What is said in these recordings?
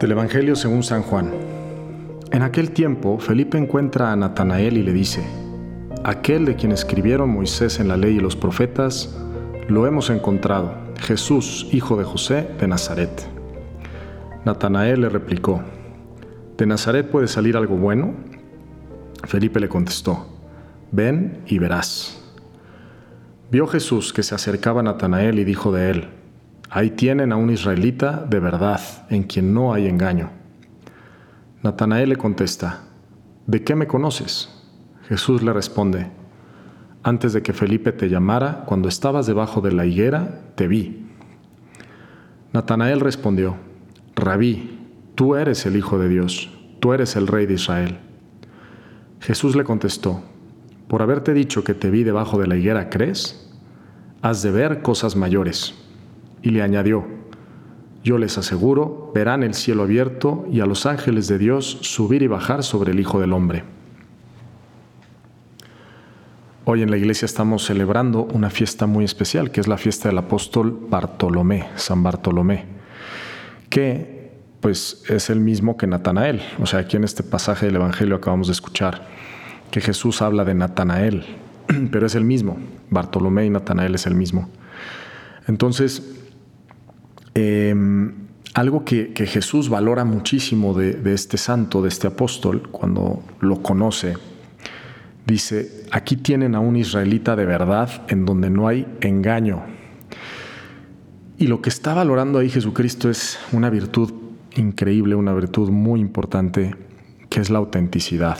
Del Evangelio según San Juan. En aquel tiempo, Felipe encuentra a Natanael y le dice, Aquel de quien escribieron Moisés en la ley y los profetas, lo hemos encontrado, Jesús, hijo de José de Nazaret. Natanael le replicó, ¿De Nazaret puede salir algo bueno? Felipe le contestó, Ven y verás. Vio Jesús que se acercaba a Natanael y dijo de él, Ahí tienen a un israelita de verdad, en quien no hay engaño. Natanael le contesta, ¿de qué me conoces? Jesús le responde, antes de que Felipe te llamara, cuando estabas debajo de la higuera, te vi. Natanael respondió, Rabí, tú eres el Hijo de Dios, tú eres el Rey de Israel. Jesús le contestó, por haberte dicho que te vi debajo de la higuera, ¿crees? Has de ver cosas mayores y le añadió, yo les aseguro, verán el cielo abierto y a los ángeles de Dios subir y bajar sobre el Hijo del Hombre. Hoy en la iglesia estamos celebrando una fiesta muy especial, que es la fiesta del apóstol Bartolomé, San Bartolomé, que pues es el mismo que Natanael. O sea, aquí en este pasaje del Evangelio acabamos de escuchar que Jesús habla de Natanael, pero es el mismo. Bartolomé y Natanael es el mismo. Entonces, Em, algo que, Jesús valora muchísimo de, este santo, de este apóstol, cuando lo conoce, dice, aquí tienen a un israelita de verdad en donde no hay engaño. Y lo que está valorando ahí Jesucristo es una virtud increíble, una virtud muy importante, que es la autenticidad.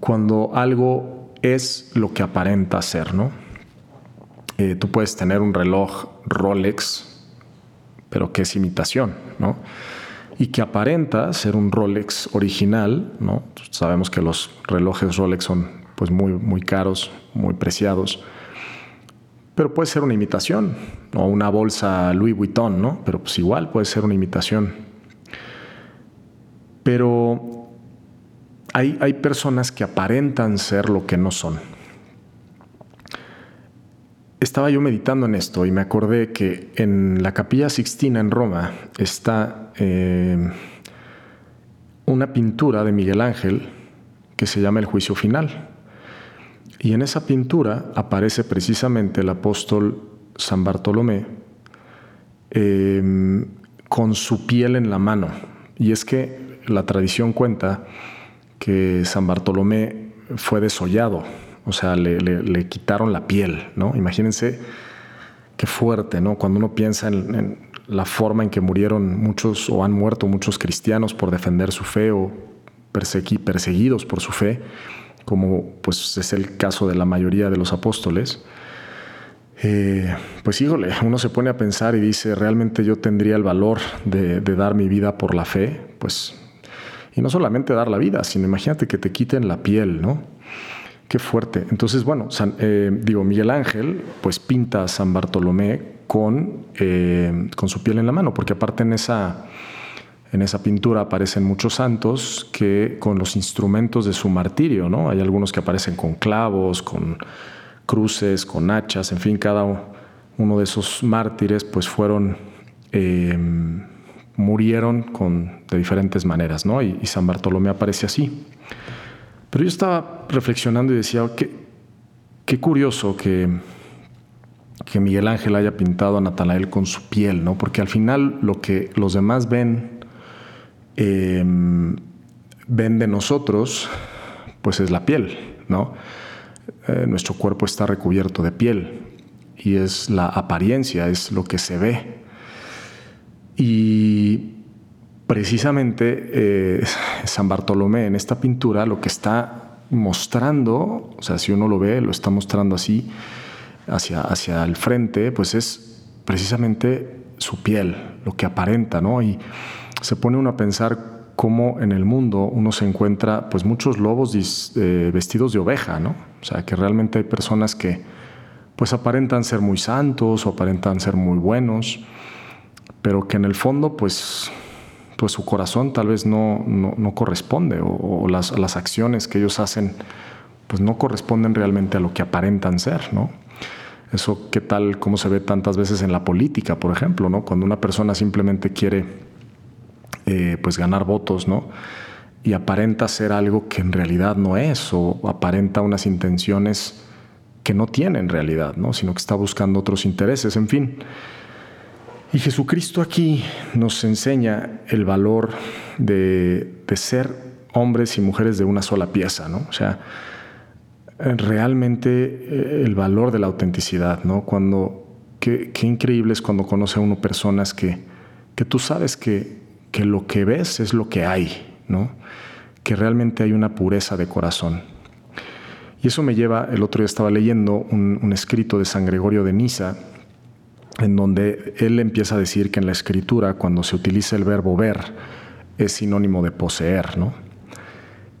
Cuando algo es lo que aparenta ser, ¿no? Eh, tú puedes tener un reloj Rolex, pero que es imitación, ¿no? Y que aparenta ser un Rolex original, ¿no? Sabemos que los relojes Rolex son pues muy, muy caros, muy preciados. Pero puede ser una imitación, o una bolsa Louis Vuitton, ¿no? Pero pues igual puede ser una imitación. Pero hay, hay personas que aparentan ser lo que no son estaba yo meditando en esto y me acordé que en la Capilla Sixtina en Roma está eh, una pintura de Miguel Ángel que se llama El Juicio Final. Y en esa pintura aparece precisamente el apóstol San Bartolomé em, con su piel en la mano. Y es que la tradición cuenta que San Bartolomé fue desollado o sea, le, quitaron la piel, ¿no? Imagínense qué fuerte, ¿no? Cuando uno piensa en, la forma en que murieron muchos o han muerto muchos cristianos por defender su fe o perseguidos por su fe, como pues es el caso de la mayoría de los apóstoles. Eh, pues híjole, uno se pone a pensar y dice, ¿realmente yo tendría el valor de, dar mi vida por la fe? Pues, y no solamente dar la vida, sino imagínate que te quiten la piel, ¿no? Qué fuerte. Entonces, bueno, eh, digo, Miguel Ángel pues pinta a San Bartolomé con, eh, con su piel en la mano, porque aparte en esa, en esa pintura aparecen muchos santos que con los instrumentos de su martirio, ¿no? Hay algunos que aparecen con clavos, con cruces, con hachas, en fin, cada uno de esos mártires pues fueron... Eh, murieron con, de diferentes maneras, ¿no? y San Bartolomé aparece así. Pero yo estaba reflexionando y decía, qué, qué curioso que, que Miguel Ángel haya pintado a Natanael con su piel, ¿no? Porque al final lo que los demás ven, em, ven de nosotros, pues es la piel, ¿no? Eh, nuestro cuerpo está recubierto de piel y es la apariencia, es lo que se ve. Y precisamente eh, San Bartolomé en esta pintura lo que está mostrando, o sea, si uno lo ve, lo está mostrando así, hacia, hacia el frente, pues es precisamente su piel, lo que aparenta, ¿no? Y se pone uno a pensar cómo en el mundo uno se encuentra pues muchos lobos eh, vestidos de oveja, ¿no? O sea, que realmente hay personas que pues aparentan ser muy santos o aparentan ser muy buenos, pero que en el fondo pues pues su corazón tal vez no, no, corresponde o, las, las, acciones que ellos hacen pues no corresponden realmente a lo que aparentan ser, ¿no? Eso qué tal, cómo se ve tantas veces en la política, por ejemplo, ¿no? Cuando una persona simplemente quiere eh, pues ganar votos, ¿no? Y aparenta ser algo que en realidad no es, o aparenta unas intenciones que no tiene en realidad, ¿no? Sino que está buscando otros intereses, en fin. Y Jesucristo aquí nos enseña el valor de, ser hombres y mujeres de una sola pieza, ¿no? O sea, realmente eh, el valor de la autenticidad, ¿no? Cuando, qué, increíble es cuando conoce a uno personas que, que tú sabes que, que lo que ves es lo que hay, ¿no? Que realmente hay una pureza de corazón. Y eso me lleva, el otro día estaba leyendo un, un escrito de San Gregorio de Nisa, en donde él empieza a decir que en la escritura, cuando se utiliza el verbo ver, es sinónimo de poseer. ¿no?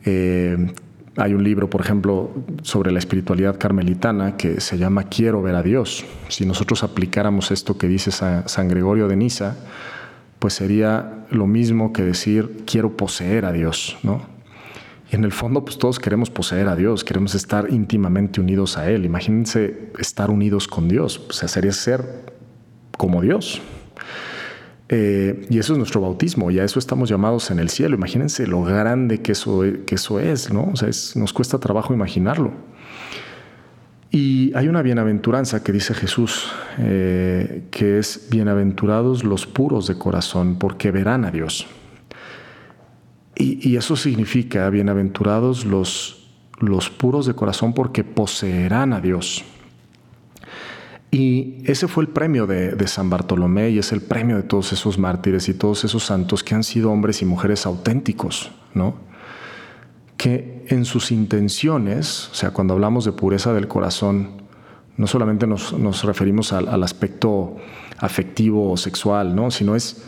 Eh, hay un libro, por ejemplo, sobre la espiritualidad carmelitana que se llama Quiero ver a Dios. Si nosotros aplicáramos esto que dice San, Gregorio de Niza, pues sería lo mismo que decir quiero poseer a Dios, ¿no? Y en el fondo, pues todos queremos poseer a Dios, queremos estar íntimamente unidos a Él. Imagínense estar unidos con Dios, o sea, sería ser como Dios. Eh, y eso es nuestro bautismo, y a eso estamos llamados en el cielo. Imagínense lo grande que eso, que eso es, ¿no? O sea, nos cuesta trabajo imaginarlo. Y hay una bienaventuranza que dice Jesús, eh, que es bienaventurados los puros de corazón, porque verán a Dios. Y, y eso significa bienaventurados los, los puros de corazón, porque poseerán a Dios. Y ese fue el premio de, San Bartolomé y es el premio de todos esos mártires y todos esos santos que han sido hombres y mujeres auténticos, ¿no? Que en sus intenciones, o sea, cuando hablamos de pureza del corazón, no solamente nos, referimos al, aspecto afectivo o sexual, ¿no? Sino es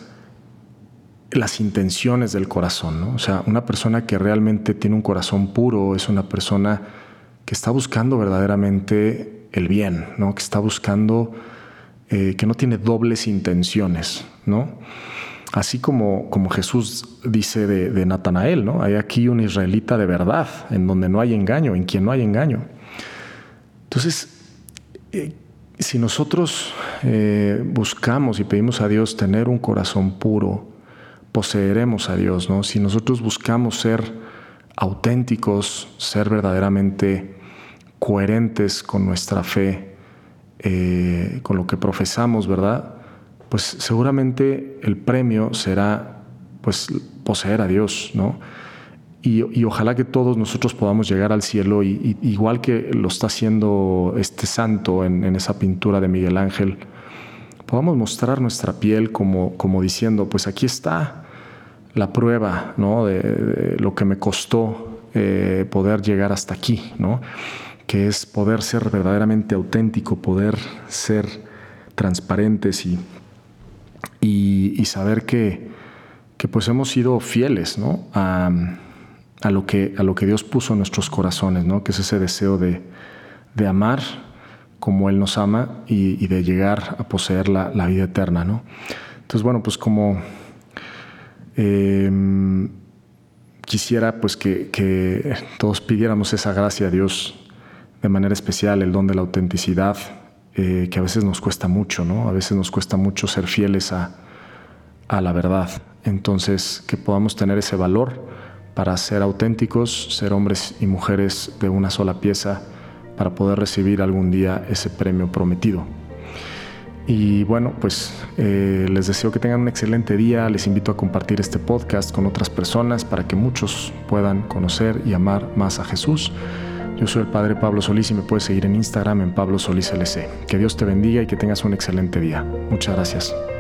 las intenciones del corazón, ¿no? O sea, una persona que realmente tiene un corazón puro es una persona que está buscando verdaderamente el bien, ¿no? que está buscando, eh, que no tiene dobles intenciones, ¿no? Así como, como Jesús dice de, Natanael, ¿no? Hay aquí un israelita de verdad, en donde no hay engaño, en quien no hay engaño. Entonces, eh, si nosotros eh, buscamos y pedimos a Dios tener un corazón puro, poseeremos a Dios, ¿no? Si nosotros buscamos ser auténticos, ser verdaderamente coherentes con nuestra fe, eh, con lo que profesamos, ¿verdad? Pues seguramente el premio será pues poseer a Dios, ¿no? Y, ojalá que todos nosotros podamos llegar al cielo y, igual que lo está haciendo este santo en, esa pintura de Miguel Ángel, podamos mostrar nuestra piel como, como diciendo, pues aquí está la prueba, ¿no? De, lo que me costó eh, poder llegar hasta aquí, ¿no? que es poder ser verdaderamente auténtico, poder ser transparentes y, y, saber que, que, pues hemos sido fieles ¿no? a, a, lo que, a lo que Dios puso en nuestros corazones, ¿no? que es ese deseo de, de amar como Él nos ama y, de llegar a poseer la, la, vida eterna. ¿no? Entonces, bueno, pues como em, quisiera pues que, todos pidiéramos esa gracia a Dios de manera especial el don de la autenticidad, eh, que a veces nos cuesta mucho, ¿no? A veces nos cuesta mucho ser fieles a la verdad. Entonces, que podamos tener ese valor para ser auténticos, ser hombres y mujeres de una sola pieza, para poder recibir algún día ese premio prometido. Y bueno, pues eh, les deseo que tengan un excelente día, les invito a compartir este podcast con otras personas para que muchos puedan conocer y amar más a Jesús. Yo soy el Padre Pablo Solís y me puedes seguir en Instagram en Pablo Solís LC. Que Dios te bendiga y que tengas un excelente día. Muchas gracias.